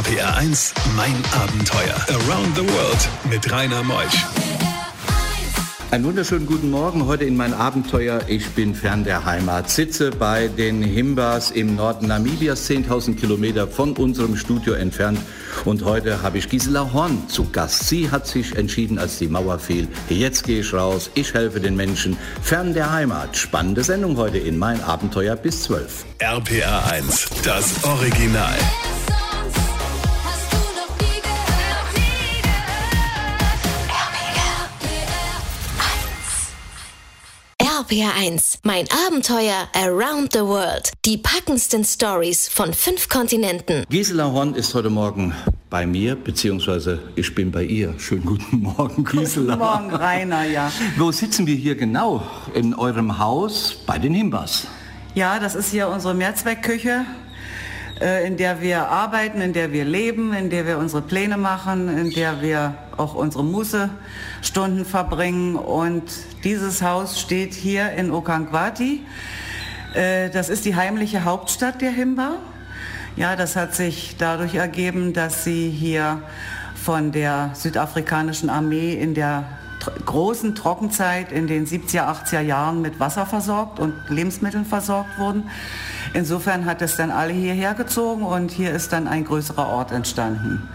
RPR 1, mein Abenteuer. Around the World mit Rainer Meusch. Einen wunderschönen guten Morgen heute in mein Abenteuer. Ich bin fern der Heimat, sitze bei den Himbas im Norden Namibias, 10.000 Kilometer von unserem Studio entfernt. Und heute habe ich Gisela Horn zu Gast. Sie hat sich entschieden, als die Mauer fiel, jetzt gehe ich raus, ich helfe den Menschen fern der Heimat. Spannende Sendung heute in mein Abenteuer bis 12. RPR 1, das Original. RPR1, mein Abenteuer Around the World. Die packendsten Stories von fünf Kontinenten. Gisela Horn ist heute Morgen bei mir, beziehungsweise ich bin bei ihr. Schönen guten Morgen, Gisela. Guten Morgen, Rainer, ja. Wo sitzen wir hier genau? In eurem Haus bei den Himbas. Ja, das ist hier unsere Mehrzweckküche, in der wir arbeiten, in der wir leben, in der wir unsere Pläne machen, in der wir auch unsere Mußestunden verbringen. Und dieses Haus steht hier in Okankwati. Äh, das ist die heimliche Hauptstadt der Himba. Ja, das hat sich dadurch ergeben, dass sie hier von der südafrikanischen Armee in der großen Trockenzeit in den 70er, 80er Jahren mit Wasser versorgt und Lebensmitteln versorgt wurden. Insofern hat es dann alle hierher gezogen und hier ist dann ein größerer Ort entstanden.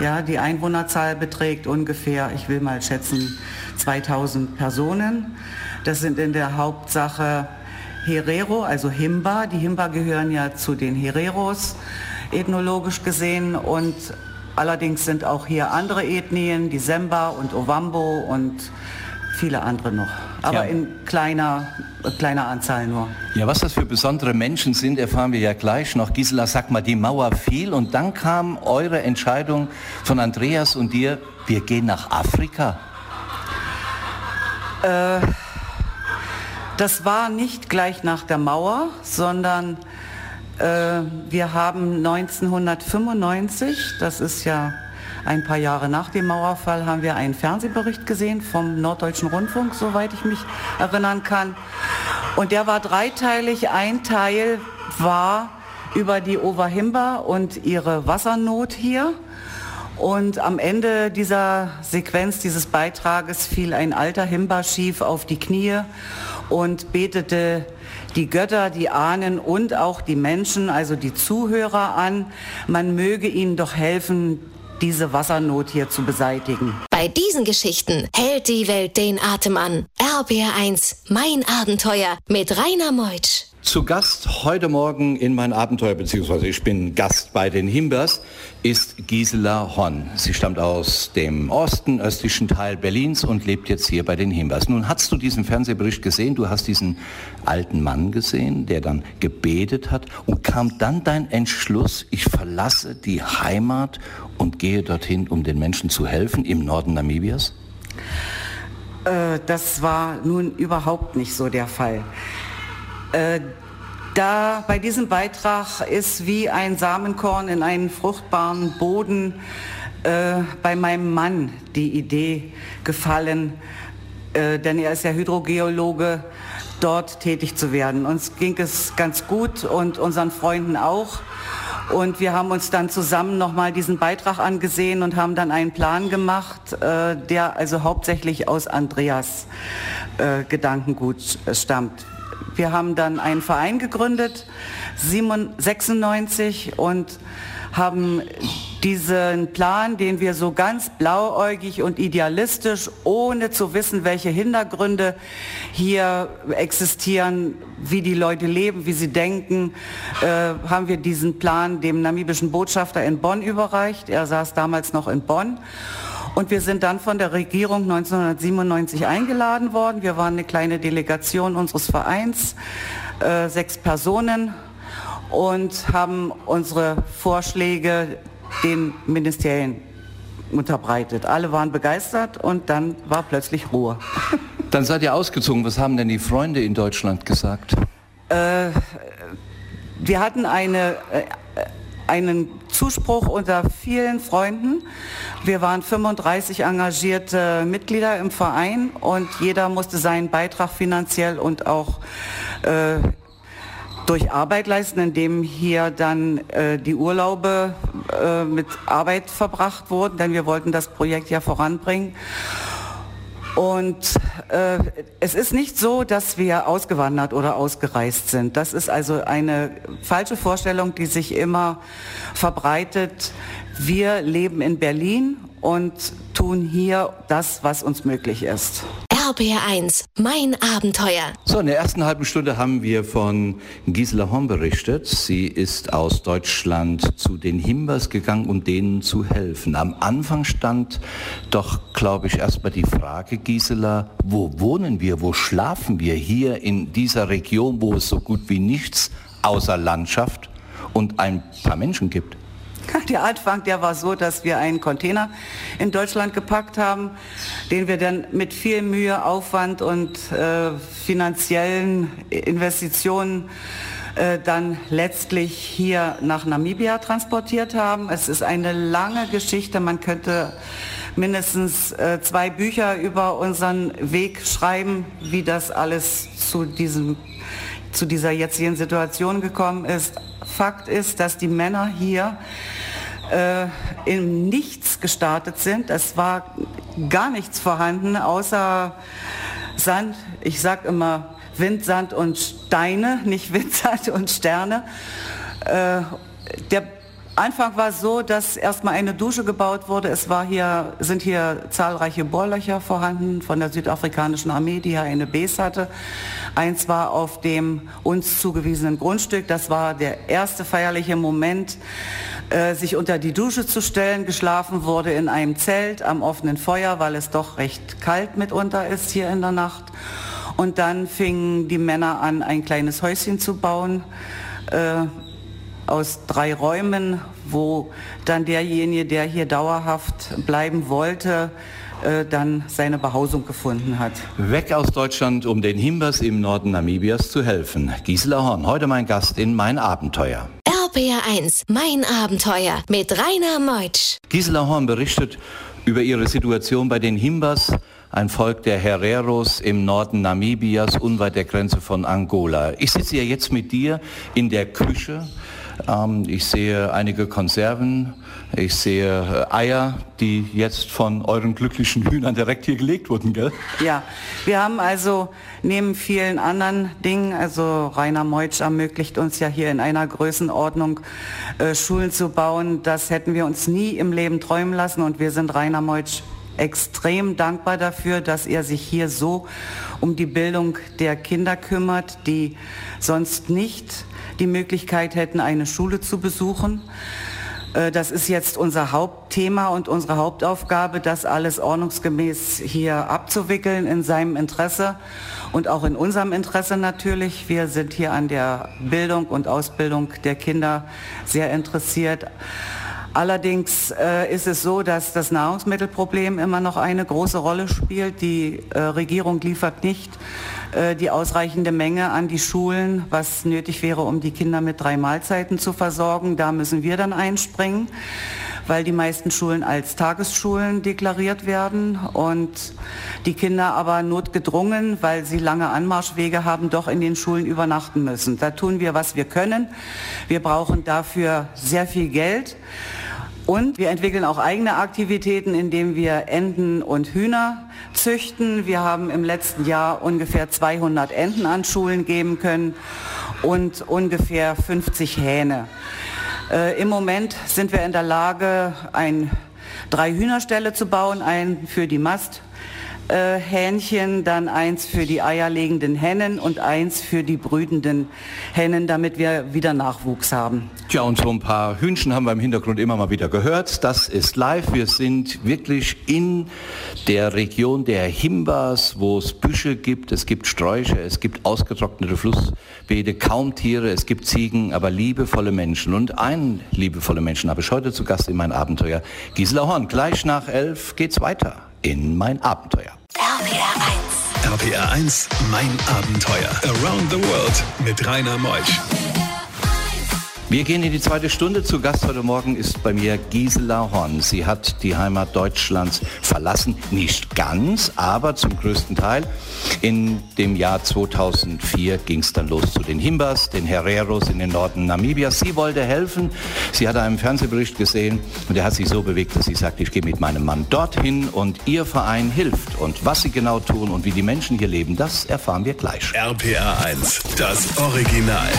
Ja. ja, die Einwohnerzahl beträgt ungefähr, ich will mal schätzen, 2000 Personen. Das sind in der Hauptsache Herero, also Himba. Die Himba gehören ja zu den Hereros ethnologisch gesehen und allerdings sind auch hier andere Ethnien, die Semba und Ovambo und viele andere noch. Aber ja. in kleiner, kleiner Anzahl nur. Ja, was das für besondere Menschen sind, erfahren wir ja gleich noch. Gisela, sag mal, die Mauer fiel und dann kam eure Entscheidung von Andreas und dir, wir gehen nach Afrika. Äh, das war nicht gleich nach der Mauer, sondern äh, wir haben 1995, das ist ja ein paar Jahre nach dem Mauerfall, haben wir einen Fernsehbericht gesehen vom Norddeutschen Rundfunk, soweit ich mich erinnern kann. Und der war dreiteilig. Ein Teil war über die Overhimba und ihre Wassernot hier. Und am Ende dieser Sequenz, dieses Beitrages, fiel ein alter Himba schief auf die Knie und betete die Götter, die Ahnen und auch die Menschen, also die Zuhörer an, man möge ihnen doch helfen, diese Wassernot hier zu beseitigen. Bei diesen Geschichten hält die Welt den Atem an. RBR1, mein Abenteuer mit Rainer Meutsch. Zu Gast heute Morgen in mein Abenteuer, beziehungsweise ich bin Gast bei den Himbers, ist Gisela Horn. Sie stammt aus dem Osten, östlichen Teil Berlins und lebt jetzt hier bei den Himbers. Nun hast du diesen Fernsehbericht gesehen, du hast diesen alten Mann gesehen, der dann gebetet hat und kam dann dein Entschluss, ich verlasse die Heimat und gehe dorthin, um den Menschen zu helfen im Norden Namibias? Äh, das war nun überhaupt nicht so der Fall. Äh, da bei diesem Beitrag ist wie ein Samenkorn in einen fruchtbaren Boden äh, bei meinem Mann die Idee gefallen, äh, denn er ist ja Hydrogeologe, dort tätig zu werden. Uns ging es ganz gut und unseren Freunden auch. Und wir haben uns dann zusammen nochmal diesen Beitrag angesehen und haben dann einen Plan gemacht, äh, der also hauptsächlich aus Andreas äh, Gedankengut stammt. Wir haben dann einen Verein gegründet, 96 und haben diesen Plan, den wir so ganz blauäugig und idealistisch, ohne zu wissen, welche Hintergründe hier existieren, wie die Leute leben, wie sie denken, äh, haben wir diesen Plan dem namibischen Botschafter in Bonn überreicht. Er saß damals noch in Bonn. Und wir sind dann von der Regierung 1997 eingeladen worden. Wir waren eine kleine Delegation unseres Vereins, äh, sechs Personen und haben unsere Vorschläge den Ministerien unterbreitet. Alle waren begeistert und dann war plötzlich Ruhe. Dann seid ihr ausgezogen. Was haben denn die Freunde in Deutschland gesagt? Äh, wir hatten eine, äh, einen Zuspruch unter vielen Freunden. Wir waren 35 engagierte Mitglieder im Verein und jeder musste seinen Beitrag finanziell und auch äh, durch Arbeit leisten, indem hier dann äh, die Urlaube äh, mit Arbeit verbracht wurden, denn wir wollten das Projekt ja voranbringen. Und äh, es ist nicht so, dass wir ausgewandert oder ausgereist sind. Das ist also eine falsche Vorstellung, die sich immer verbreitet. Wir leben in Berlin und tun hier das, was uns möglich ist. RBR1, mein Abenteuer. So, in der ersten halben Stunde haben wir von Gisela Horn berichtet. Sie ist aus Deutschland zu den Himbers gegangen, um denen zu helfen. Am Anfang stand doch, glaube ich, erstmal die Frage, Gisela, wo wohnen wir, wo schlafen wir hier in dieser Region, wo es so gut wie nichts außer Landschaft und ein paar Menschen gibt? Der Anfang, der war so, dass wir einen Container in Deutschland gepackt haben, den wir dann mit viel Mühe, Aufwand und äh, finanziellen Investitionen äh, dann letztlich hier nach Namibia transportiert haben. Es ist eine lange Geschichte. Man könnte mindestens äh, zwei Bücher über unseren Weg schreiben, wie das alles zu diesem zu dieser jetzigen Situation gekommen ist. Fakt ist, dass die Männer hier äh, in nichts gestartet sind. Es war gar nichts vorhanden, außer Sand. Ich sage immer Wind, Sand und Steine, nicht Wind, Sand und Sterne. Äh, der Anfang war so, dass erstmal eine Dusche gebaut wurde. Es war hier, sind hier zahlreiche Bohrlöcher vorhanden von der südafrikanischen Armee, die hier eine Base hatte. Eins war auf dem uns zugewiesenen Grundstück. Das war der erste feierliche Moment, äh, sich unter die Dusche zu stellen. Geschlafen wurde in einem Zelt am offenen Feuer, weil es doch recht kalt mitunter ist hier in der Nacht. Und dann fingen die Männer an, ein kleines Häuschen zu bauen. Äh, aus drei Räumen, wo dann derjenige, der hier dauerhaft bleiben wollte, äh, dann seine Behausung gefunden hat. Weg aus Deutschland, um den Himbers im Norden Namibias zu helfen. Gisela Horn, heute mein Gast in Mein Abenteuer. RPR1, mein Abenteuer mit Rainer Meutsch. Gisela Horn berichtet über ihre Situation bei den Himbers, ein Volk der Hereros im Norden Namibias, unweit der Grenze von Angola. Ich sitze ja jetzt mit dir in der Küche ich sehe einige Konserven, ich sehe äh, Eier, die jetzt von euren glücklichen Hühnern direkt hier gelegt wurden, gell? Ja, wir haben also neben vielen anderen Dingen, also Rainer Meutsch ermöglicht uns ja hier in einer Größenordnung äh, Schulen zu bauen. Das hätten wir uns nie im Leben träumen lassen und wir sind Rainer Meutsch extrem dankbar dafür, dass er sich hier so um die Bildung der Kinder kümmert, die sonst nicht die Möglichkeit hätten, eine Schule zu besuchen. Äh, das ist jetzt unser Hauptthema und unsere Hauptaufgabe, das alles ordnungsgemäß hier abzuwickeln in seinem Interesse und auch in unserem Interesse natürlich. Wir sind hier an der Bildung und Ausbildung der Kinder sehr interessiert. Allerdings äh, ist es so, dass das Nahrungsmittelproblem immer noch eine große Rolle spielt. Die äh, Regierung liefert nicht äh, die ausreichende Menge an die Schulen, was nötig wäre, um die Kinder mit drei Mahlzeiten zu versorgen. Da müssen wir dann einspringen weil die meisten Schulen als Tagesschulen deklariert werden und die Kinder aber notgedrungen, weil sie lange Anmarschwege haben, doch in den Schulen übernachten müssen. Da tun wir, was wir können. Wir brauchen dafür sehr viel Geld. Und wir entwickeln auch eigene Aktivitäten, indem wir Enten und Hühner züchten. Wir haben im letzten Jahr ungefähr 200 Enten an Schulen geben können und ungefähr 50 Hähne. Äh, Im Moment sind wir in der Lage, ein, drei Hühnerställe zu bauen, einen für die Mast, äh, Hähnchen, dann eins für die eierlegenden Hennen und eins für die brütenden Hennen, damit wir wieder Nachwuchs haben. Tja, und so ein paar Hühnchen haben wir im Hintergrund immer mal wieder gehört. Das ist live. Wir sind wirklich in der Region der Himbas, wo es Büsche gibt, es gibt Sträucher, es gibt ausgetrocknete Flussbeete, kaum Tiere, es gibt Ziegen, aber liebevolle Menschen. Und einen liebevolle Menschen habe ich heute zu Gast in mein Abenteuer. Gisela Horn, gleich nach elf geht's weiter in mein Abenteuer. RPR 1. RPR 1, mein Abenteuer. Around the World mit Rainer Meusch. Wir gehen in die zweite Stunde. Zu Gast heute Morgen ist bei mir Gisela Horn. Sie hat die Heimat Deutschlands verlassen. Nicht ganz, aber zum größten Teil. In dem Jahr 2004 ging es dann los zu den Himbas, den Hereros in den Norden Namibias. Sie wollte helfen. Sie hatte einen Fernsehbericht gesehen und er hat sich so bewegt, dass sie sagt, ich gehe mit meinem Mann dorthin und ihr Verein hilft. Und was sie genau tun und wie die Menschen hier leben, das erfahren wir gleich. RPA 1, das Original.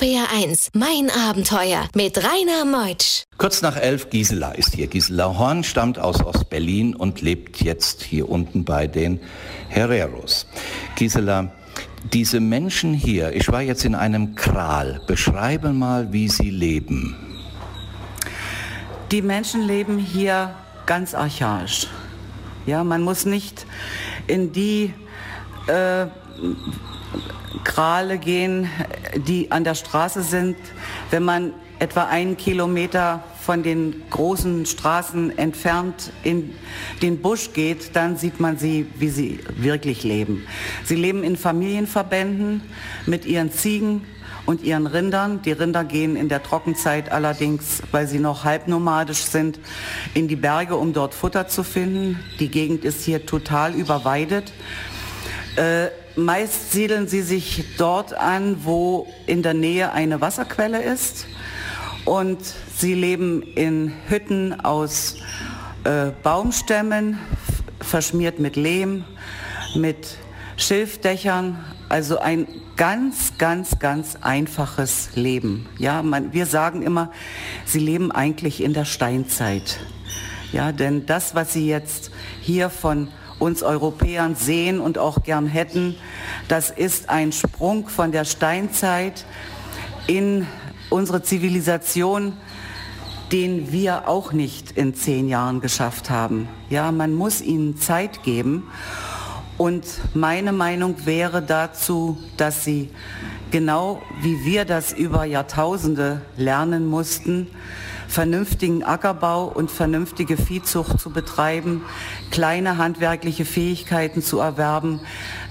RPR 1, mein Abenteuer mit Rainer Meutsch. Kurz nach elf, Gisela ist hier. Gisela Horn stammt aus Ostberlin und lebt jetzt hier unten bei den Herreros. Gisela, diese Menschen hier, ich war jetzt in einem Kral. Beschreibe mal, wie sie leben. Die Menschen leben hier ganz archaisch. Ja, man muss nicht in die äh, Krale gehen, die an der Straße sind. Wenn man etwa einen Kilometer von den großen Straßen entfernt in den Busch geht, dann sieht man sie, wie sie wirklich leben. Sie leben in Familienverbänden mit ihren Ziegen und ihren Rindern. Die Rinder gehen in der Trockenzeit allerdings, weil sie noch halbnomadisch sind, in die Berge, um dort Futter zu finden. Die Gegend ist hier total überweidet. Äh, Meist siedeln sie sich dort an, wo in der Nähe eine Wasserquelle ist. Und sie leben in Hütten aus äh, Baumstämmen, verschmiert mit Lehm, mit Schilfdächern. Also ein ganz, ganz, ganz einfaches Leben. Ja, man, wir sagen immer, sie leben eigentlich in der Steinzeit. Ja, denn das, was sie jetzt hier von uns Europäern sehen und auch gern hätten. Das ist ein Sprung von der Steinzeit in unsere Zivilisation, den wir auch nicht in zehn Jahren geschafft haben. Ja, man muss ihnen Zeit geben. Und meine Meinung wäre dazu, dass sie genau wie wir das über Jahrtausende lernen mussten, vernünftigen Ackerbau und vernünftige Viehzucht zu betreiben, kleine handwerkliche Fähigkeiten zu erwerben,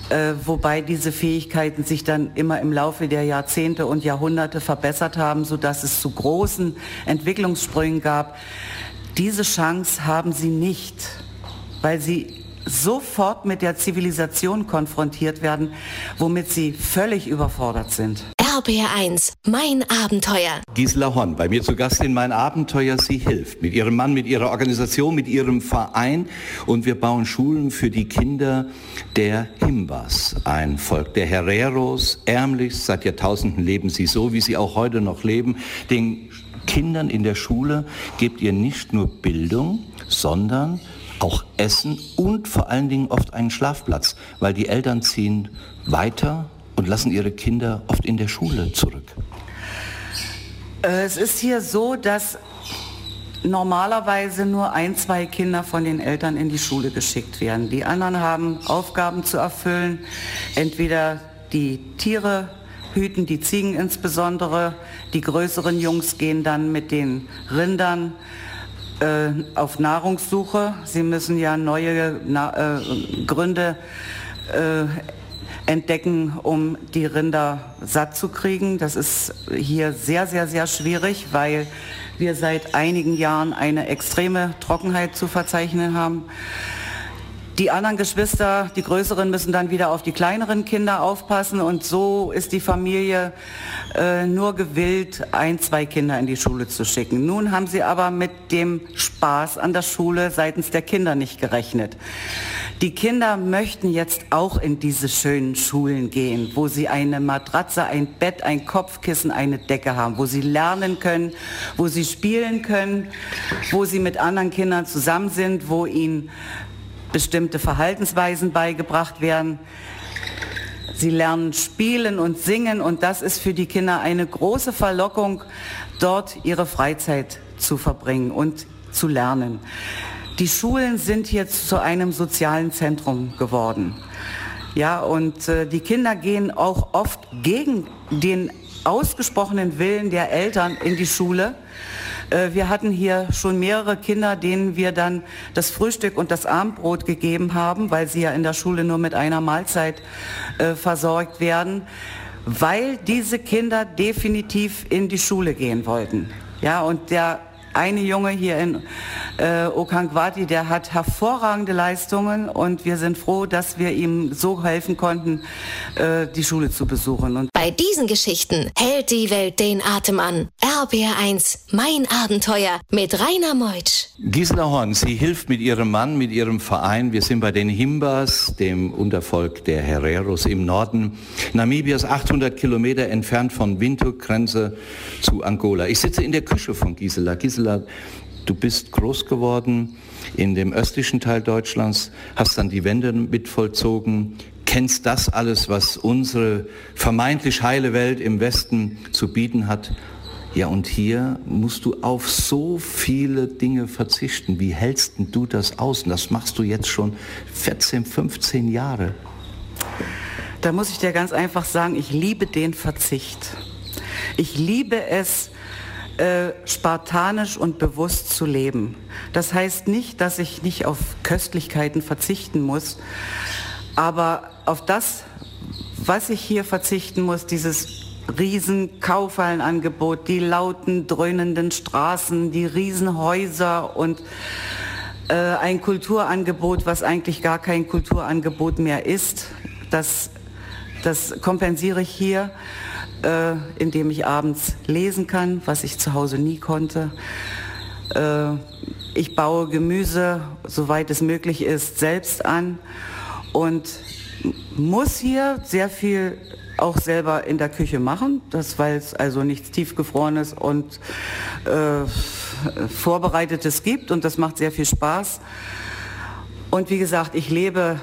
äh, wobei diese Fähigkeiten sich dann immer im Laufe der Jahrzehnte und Jahrhunderte verbessert haben, sodass es zu großen Entwicklungssprüngen gab. Diese Chance haben sie nicht, weil sie sofort mit der Zivilisation konfrontiert werden, womit sie völlig überfordert sind. RBR1, mein Abenteuer. Gisela Horn, bei mir zu Gast in Mein Abenteuer. Sie hilft mit ihrem Mann, mit ihrer Organisation, mit ihrem Verein. Und wir bauen Schulen für die Kinder der Himbas, ein Volk der Hereros, ärmlichst. Seit Jahrtausenden leben sie so, wie sie auch heute noch leben. Den Kindern in der Schule gebt ihr nicht nur Bildung, sondern auch Essen und vor allen Dingen oft einen Schlafplatz, weil die Eltern ziehen weiter und lassen ihre Kinder oft in der Schule zurück. Es ist hier so, dass normalerweise nur ein, zwei Kinder von den Eltern in die Schule geschickt werden. Die anderen haben Aufgaben zu erfüllen, entweder die Tiere hüten, die Ziegen insbesondere, die größeren Jungs gehen dann mit den Rindern äh, auf Nahrungssuche. Sie müssen ja neue Na äh, Gründe äh, entdecken, um die Rinder satt zu kriegen. Das ist hier sehr, sehr, sehr schwierig, weil wir seit einigen Jahren eine extreme Trockenheit zu verzeichnen haben. Die anderen Geschwister, die größeren, müssen dann wieder auf die kleineren Kinder aufpassen und so ist die Familie äh, nur gewillt, ein, zwei Kinder in die Schule zu schicken. Nun haben sie aber mit dem Spaß an der Schule seitens der Kinder nicht gerechnet. Die Kinder möchten jetzt auch in diese schönen Schulen gehen, wo sie eine Matratze, ein Bett, ein Kopfkissen, eine Decke haben, wo sie lernen können, wo sie spielen können, wo sie mit anderen Kindern zusammen sind, wo ihnen bestimmte Verhaltensweisen beigebracht werden. Sie lernen spielen und singen und das ist für die Kinder eine große Verlockung, dort ihre Freizeit zu verbringen und zu lernen. Die Schulen sind jetzt zu einem sozialen Zentrum geworden. Ja, und äh, die Kinder gehen auch oft gegen den ausgesprochenen Willen der Eltern in die Schule Äh, wir hatten hier schon mehrere Kinder, denen wir dann das Frühstück und das Abendbrot gegeben haben, weil sie ja in der Schule nur mit einer Mahlzeit äh, versorgt werden, weil diese Kinder definitiv in die Schule gehen wollten. Ja, und der eine Junge hier in äh, Okankwati, der hat hervorragende Leistungen und wir sind froh, dass wir ihm so helfen konnten, äh, die Schule zu besuchen. Und Bei diesen Geschichten hält die Welt den Atem an. RBR1, mein Abenteuer mit Rainer Meutsch. Gisela Horn, sie hilft mit ihrem Mann, mit ihrem Verein. Wir sind bei den Himbas, dem Untervolk der Hereros im Norden Namibias, 800 Kilometer entfernt von Windhoek, Grenze zu Angola. Ich sitze in der Küche von Gisela. Gisela, du bist groß geworden in dem östlichen Teil Deutschlands, hast dann die Wende mit vollzogen, kennst das alles, was unsere vermeintlich heile Welt im Westen zu bieten hat ja, und hier musst du auf so viele Dinge verzichten. Wie hältst du das aus? Und das machst du jetzt schon 14, 15 Jahre. Da muss ich dir ganz einfach sagen, ich liebe den Verzicht. Ich liebe es, äh, spartanisch und bewusst zu leben. Das heißt nicht, dass ich nicht auf Köstlichkeiten verzichten muss, aber auf das, was ich hier verzichten muss, dieses riesen Kaufhallenangebot, die lauten, dröhnenden Straßen, die Riesenhäuser und äh, ein Kulturangebot, was eigentlich gar kein Kulturangebot mehr ist. Das, das kompensiere ich hier, äh, indem ich abends lesen kann, was ich zu Hause nie konnte. Äh, ich baue Gemüse, soweit es möglich ist, selbst an und muss hier sehr viel auch selber in der Küche machen, das weil es also nichts tiefgefrorenes und äh, vorbereitetes gibt und das macht sehr viel Spaß. Und wie gesagt, ich lebe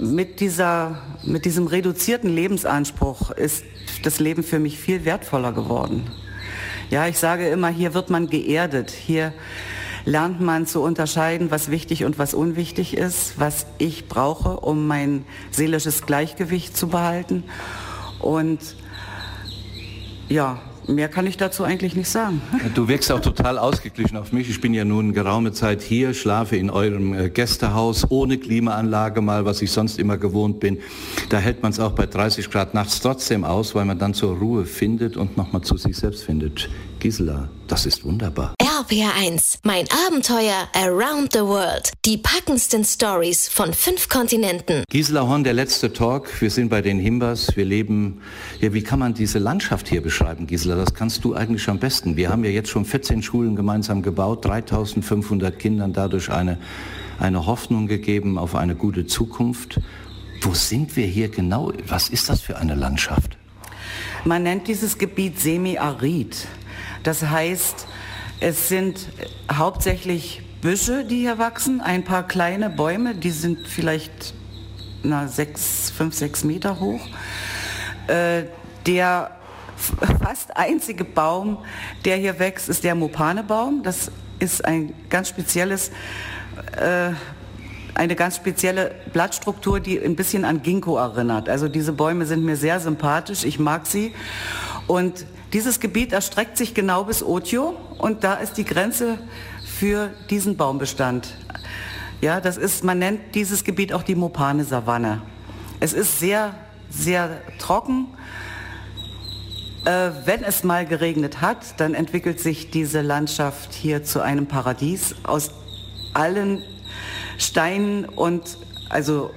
mit, dieser, mit diesem reduzierten Lebensanspruch ist das Leben für mich viel wertvoller geworden. Ja, ich sage immer, hier wird man geerdet. Hier lernt man zu unterscheiden, was wichtig und was unwichtig ist, was ich brauche, um mein seelisches Gleichgewicht zu behalten. Und ja, mehr kann ich dazu eigentlich nicht sagen. Du wirkst auch total ausgeglichen auf mich. Ich bin ja nun geraume Zeit hier, schlafe in eurem äh, Gästehaus ohne Klimaanlage mal, was ich sonst immer gewohnt bin. Da hält man es auch bei 30 Grad nachts trotzdem aus, weil man dann zur Ruhe findet und nochmal zu sich selbst findet. Gisela, das ist wunderbar. RPR1, mein Abenteuer around the world. Die packendsten Stories von fünf Kontinenten. Gisela Horn, der letzte Talk. Wir sind bei den Himbas. Wir leben, ja, wie kann man diese Landschaft hier beschreiben, Gisela? Das kannst du eigentlich am besten. Wir haben ja jetzt schon 14 Schulen gemeinsam gebaut, 3500 Kindern dadurch eine, eine Hoffnung gegeben auf eine gute Zukunft. Wo sind wir hier genau? Was ist das für eine Landschaft? Man nennt dieses Gebiet semi-arid. Das heißt, es sind hauptsächlich Büsche, die hier wachsen, ein paar kleine Bäume, die sind vielleicht na, sechs, fünf, sechs Meter hoch. Äh, der fast einzige Baum, der hier wächst, ist der Mopanebaum. Das ist ein ganz spezielles, äh, eine ganz spezielle Blattstruktur, die ein bisschen an Ginkgo erinnert. Also diese Bäume sind mir sehr sympathisch, ich mag sie. Und dieses Gebiet erstreckt sich genau bis Otio und da ist die Grenze für diesen Baumbestand. Ja, das ist, man nennt dieses Gebiet auch die Mopane-Savanne. Es ist sehr, sehr trocken. Äh, wenn es mal geregnet hat, dann entwickelt sich diese Landschaft hier zu einem Paradies aus allen Steinen und also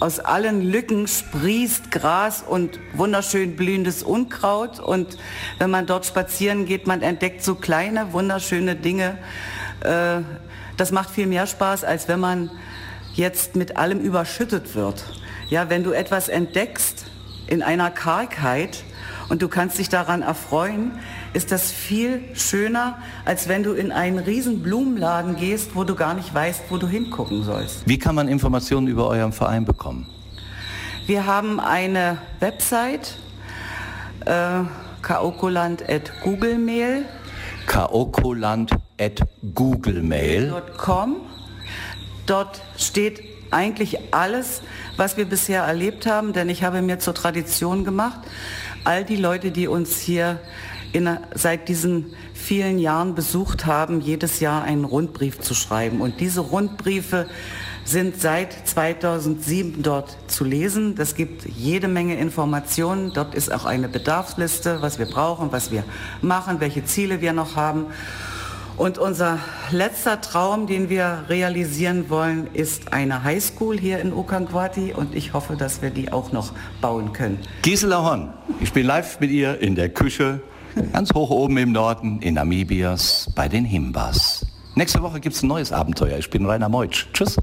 aus allen Lücken sprießt Gras und wunderschön blühendes Unkraut. Und wenn man dort spazieren geht, man entdeckt so kleine, wunderschöne Dinge. Äh, das macht viel mehr Spaß, als wenn man jetzt mit allem überschüttet wird. Ja, wenn du etwas entdeckst in einer Kargheit und du kannst dich daran erfreuen, ist das viel schöner, als wenn du in einen riesen Blumenladen gehst, wo du gar nicht weißt, wo du hingucken sollst. Wie kann man Informationen über euren Verein bekommen? Wir haben eine Website, äh, kaokoland.googlemail. kaokoland.googlemail.com. Dort steht eigentlich alles, was wir bisher erlebt haben, denn ich habe mir zur Tradition gemacht, all die Leute, die uns hier in, seit diesen vielen Jahren besucht haben, jedes Jahr einen Rundbrief zu schreiben. Und diese Rundbriefe sind seit 2007 dort zu lesen. Das gibt jede Menge Informationen. Dort ist auch eine Bedarfsliste, was wir brauchen, was wir machen, welche Ziele wir noch haben. Und unser letzter Traum, den wir realisieren wollen, ist eine Highschool hier in Okanquati und ich hoffe, dass wir die auch noch bauen können. Gisela Horn, ich bin live mit ihr in der Küche, ganz hoch oben im Norden, in Namibias, bei den Himbas. Nächste Woche gibt es ein neues Abenteuer. Ich bin Rainer Meutsch. Tschüss.